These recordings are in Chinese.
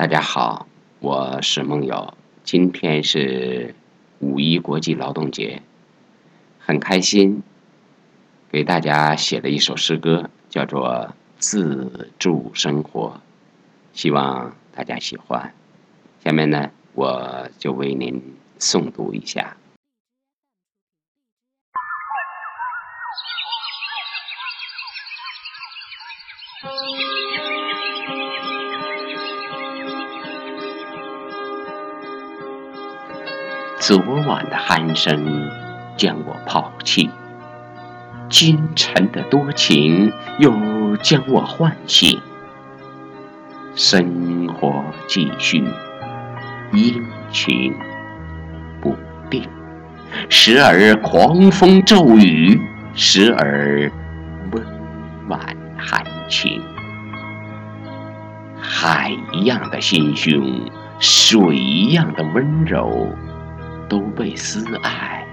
大家好，我是梦友。今天是五一国际劳动节，很开心，给大家写了一首诗歌，叫做《自助生活》，希望大家喜欢。下面呢，我就为您诵读一下。昨晚的鼾声将我抛弃，今晨的多情又将我唤醒。生活继续，阴晴不定，时而狂风骤雨，时而温婉含情。海一样的心胸，水一样的温柔。都被思爱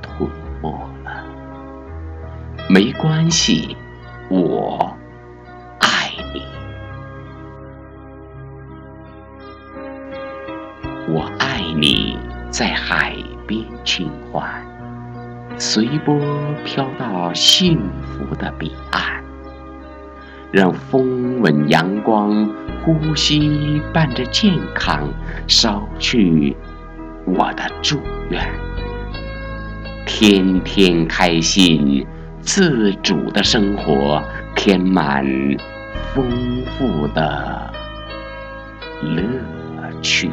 吞没了。没关系，我爱你。我爱你在海边轻唤，随波飘到幸福的彼岸，让风吻阳光，呼吸伴着健康，捎去。我的祝愿，天天开心，自主的生活，填满丰富的乐趣。